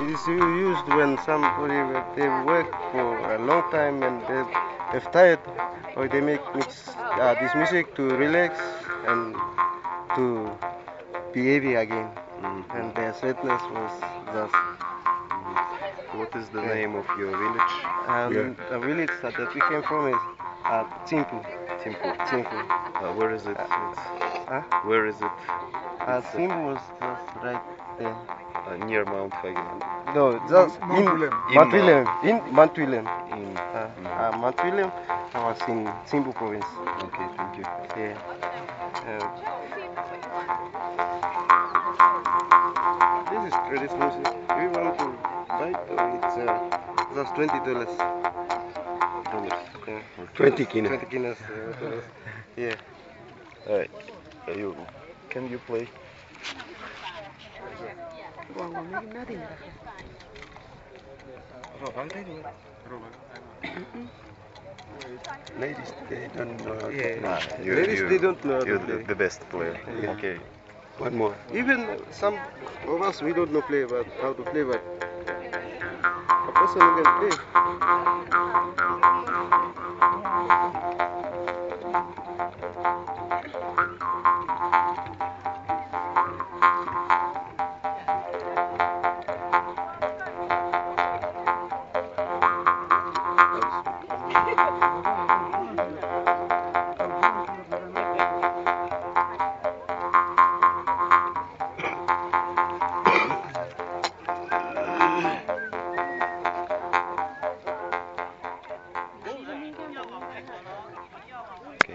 It is used when somebody they work for a long time and they they're tired, or they make mix, uh, this music to relax and to be heavy again. Mhm. And their sadness was just. What is the Yeah. name of your village? And the village that we came from is uh, Timpu. Timpu. Timpu. Uh, where is it? Huh? where is it? Uh, Timpu was just right there. Uh, near Mount Hagen. No, just Mount in William. In Mount Mount- William. In Mount William. In. Uh, uh, Mount William was in Simbu province. Okay, thank you. Yeah. Uh, this is traditional music. We want to buy it, uh, it's uh, just twenty dollars. Dollars. Yeah. 20 kina. Twenty kinas. Uh, dollars. Yeah. Alright. Uh, you, can you play? Ladies, they don't know. Yeah. Nah, you, Ladies, you, they don't know. You're the, the best player. Yeah. Okay. One more. Even some of us, we don't know play, but how to play, but a person can play.